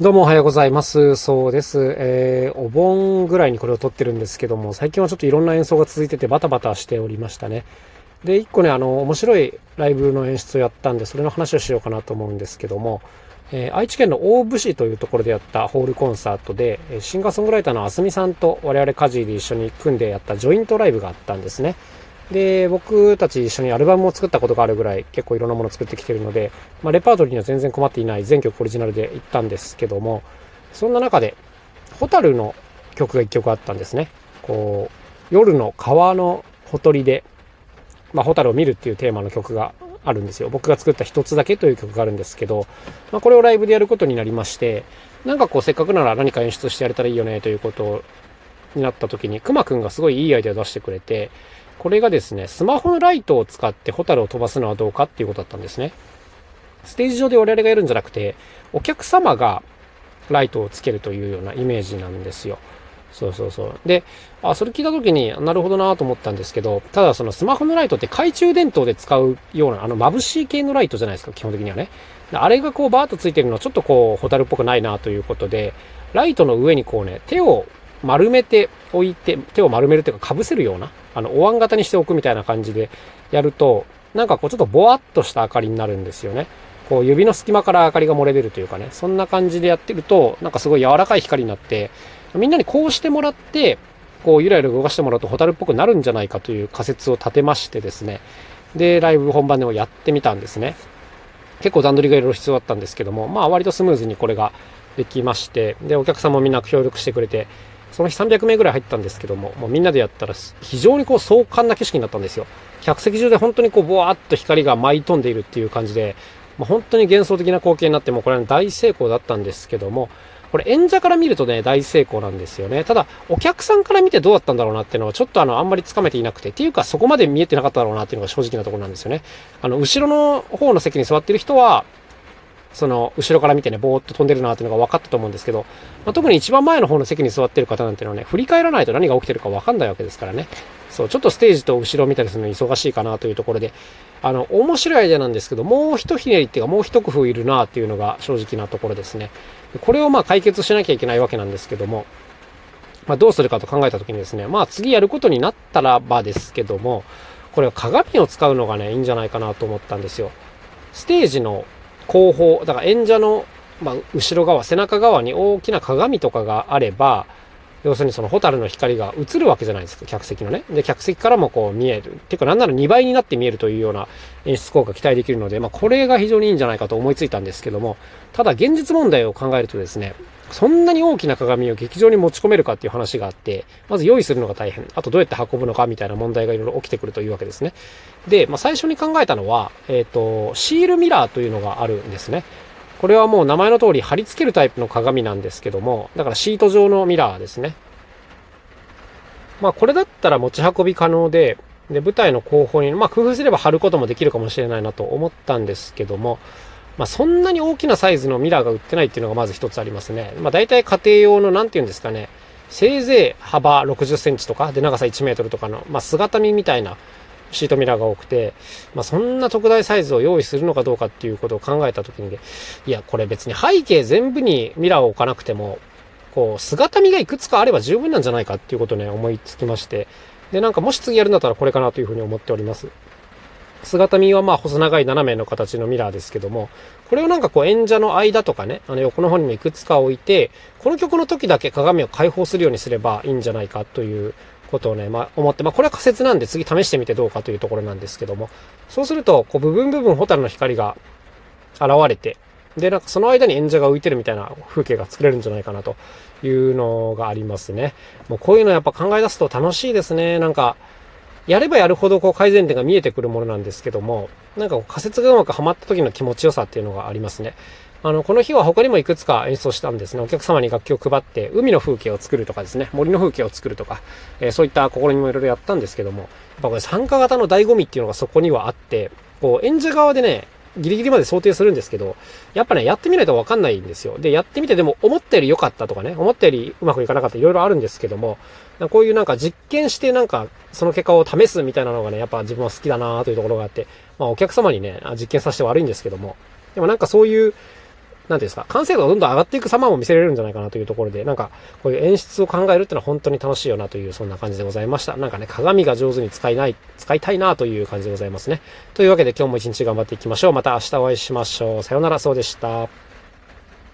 どうもおはようございます。そうです。えー、お盆ぐらいにこれを撮ってるんですけども、最近はちょっといろんな演奏が続いててバタバタしておりましたね。で、一個ね、あの、面白いライブの演出をやったんで、それの話をしようかなと思うんですけども、えー、愛知県の大府市というところでやったホールコンサートで、シンガーソングライターのあすみさんと我々カジーで一緒に組んでやったジョイントライブがあったんですね。で、僕たち一緒にアルバムを作ったことがあるぐらい結構いろんなものを作ってきてるので、まあ、レパートリーには全然困っていない全曲オリジナルで行ったんですけども、そんな中で、ホタルの曲が一曲あったんですね。こう、夜の川のほとりで、まあ、ホタルを見るっていうテーマの曲があるんですよ。僕が作った一つだけという曲があるんですけど、まあ、これをライブでやることになりまして、なんかこう、せっかくなら何か演出してやれたらいいよねということになった時に、くまくんがすごいいいアイデアを出してくれて、これがですね、スマホのライトを使ってホタルを飛ばすのはどうかっていうことだったんですね。ステージ上で我々がやるんじゃなくて、お客様がライトをつけるというようなイメージなんですよ。そうそうそう。で、あ、それ聞いた時になるほどなと思ったんですけど、ただそのスマホのライトって懐中電灯で使うような、あの眩しい系のライトじゃないですか、基本的にはね。あれがこうバーッとついてるのはちょっとこう、ホタルっぽくないなということで、ライトの上にこうね、手を丸めておいて、手を丸めるというか被せるような、あの、お椀型にしておくみたいな感じでやると、なんかこうちょっとぼわっとした明かりになるんですよね。こう指の隙間から明かりが漏れ出るというかね、そんな感じでやってると、なんかすごい柔らかい光になって、みんなにこうしてもらって、こうゆらゆら動かしてもらうとホタルっぽくなるんじゃないかという仮説を立てましてですね、で、ライブ本番でもやってみたんですね。結構段取りがいろいろ必要だったんですけども、まあ割とスムーズにこれができまして、で、お客さんもみんな協力してくれて、その日300名ぐらい入ったんですけども、もうみんなでやったら非常にこう壮観な景色になったんですよ。客席中で本当にこうボワーっと光が舞い飛んでいるっていう感じで、まあ、本当に幻想的な光景になってもこれは大成功だったんですけども、これ演者から見るとね、大成功なんですよね。ただ、お客さんから見てどうだったんだろうなっていうのは、ちょっとあの、あんまりつかめていなくて、っていうか、そこまで見えてなかっただろうなっていうのが正直なところなんですよね。あの、後ろの方の席に座ってる人は、その、後ろから見てね、ぼーっと飛んでるなっていうのが分かったと思うんですけど、まあ、特に一番前の方の席に座ってる方なんていうのはね、振り返らないと何が起きてるか分かんないわけですからね。そう、ちょっとステージと後ろ見たりするの忙しいかなというところで、あの、面白いアイデアなんですけど、もう一ひねりっていうか、もう一工夫いるなっていうのが正直なところですね。これをまあ解決しなきゃいけないわけなんですけども、まあどうするかと考えたときにですね、まあ次やることになったらばですけども、これは鏡を使うのがね、いいんじゃないかなと思ったんですよ。ステージの後方、だから演者の、まあ、後ろ側、背中側に大きな鏡とかがあれば、要するにそのホタルの光が映るわけじゃないですか、客席のね。で、客席からもこう見える。てか、なんなら2倍になって見えるというような演出効果期待できるので、まあ、これが非常にいいんじゃないかと思いついたんですけども、ただ現実問題を考えるとですね、そんなに大きな鏡を劇場に持ち込めるかっていう話があって、まず用意するのが大変。あとどうやって運ぶのかみたいな問題がいろいろ起きてくるというわけですね。で、まあ、最初に考えたのは、えっ、ー、と、シールミラーというのがあるんですね。これはもう名前の通り貼り付けるタイプの鏡なんですけども、だからシート状のミラーですね。まあこれだったら持ち運び可能で、で、舞台の後方に、まあ工夫すれば貼ることもできるかもしれないなと思ったんですけども、まあ、そんなに大きなサイズのミラーが売ってないっていうのがまず一つありますね。まあ、大体家庭用の、なんて言うんですかね、せいぜい幅60センチとか、で、長さ1メートルとかの、まあ、姿見みたいなシートミラーが多くて、まあ、そんな特大サイズを用意するのかどうかっていうことを考えたときに、いや、これ別に背景全部にミラーを置かなくても、こう、姿見がいくつかあれば十分なんじゃないかっていうことね、思いつきまして、で、なんかもし次やるんだったらこれかなというふうに思っております。姿見はまあ細長い斜めの形のミラーですけども、これをなんかこう演者の間とかね、あの横の方にもいくつか置いて、この曲の時だけ鏡を開放するようにすればいいんじゃないかということをね、まあ思って、まあこれは仮説なんで次試してみてどうかというところなんですけども、そうすると、こう部分部分ホタルの光が現れて、で、なんかその間に演者が浮いてるみたいな風景が作れるんじゃないかなというのがありますね。もうこういうのやっぱ考え出すと楽しいですね。なんか、やればやるほどこう改善点が見えてくるものなんですけども、なんか仮説がうまくはまった時の気持ちよさっていうのがありますね。あの、この日は他にもいくつか演奏したんですね。お客様に楽器を配って、海の風景を作るとかですね、森の風景を作るとか、えー、そういった試みもいろいろやったんですけども、やっぱこれ参加型の醍醐味っていうのがそこにはあって、こう演者側でね、ギリギリまで想定するんですけど、やっぱね、やってみないとわかんないんですよ。で、やってみてでも思ったより良かったとかね、思ったよりうまくいかなかったいろいろあるんですけども、こういうなんか実験してなんかその結果を試すみたいなのがね、やっぱ自分は好きだなというところがあって、まあお客様にね、実験させて悪いんですけども、でもなんかそういうなんていうんですか、完成度がどんどん上がっていく様も見せれるんじゃないかなというところで、なんか、こういう演出を考えるってのは本当に楽しいよなという、そんな感じでございました。なんかね、鏡が上手に使いない、使いたいなという感じでございますね。というわけで今日も一日頑張っていきましょう。また明日お会いしましょう。さよなら、そうでした。